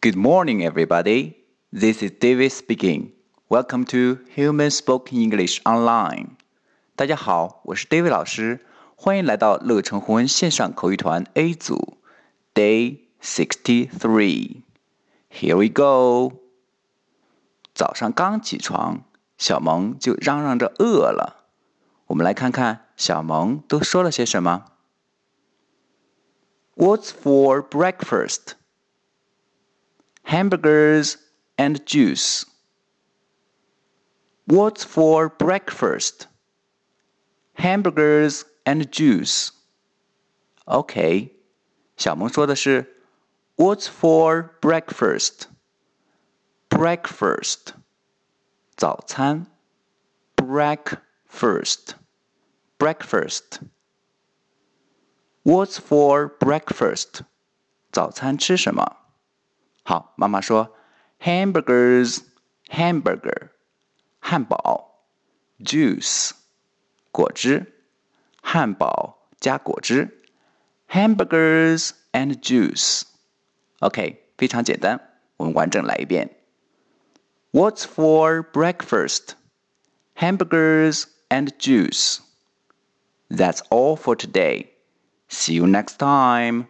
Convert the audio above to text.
Good morning, everybody. This is David speaking. Welcome to Human Spoken English Online. 大家好，我是 David 老师，欢迎来到乐成红文线上口语团 A 组，Day sixty three. Here we go. 早上刚起床，小萌就嚷嚷着饿了。我们来看看小萌都说了些什么。What's for breakfast? Hamburgers and juice. What's for breakfast? Hamburgers and juice. OK，小萌说的是 What's for breakfast? Breakfast，早餐。Breakfast, breakfast. What's for breakfast? 早餐吃什么？ 好，妈妈说 hamburgers, hamburger，汉堡，juice，果汁，汉堡加果汁，hamburgers and juice。OK，非常简单，我们完整来一遍。What's for breakfast? Hamburgers and juice. That's all for today. See you next time.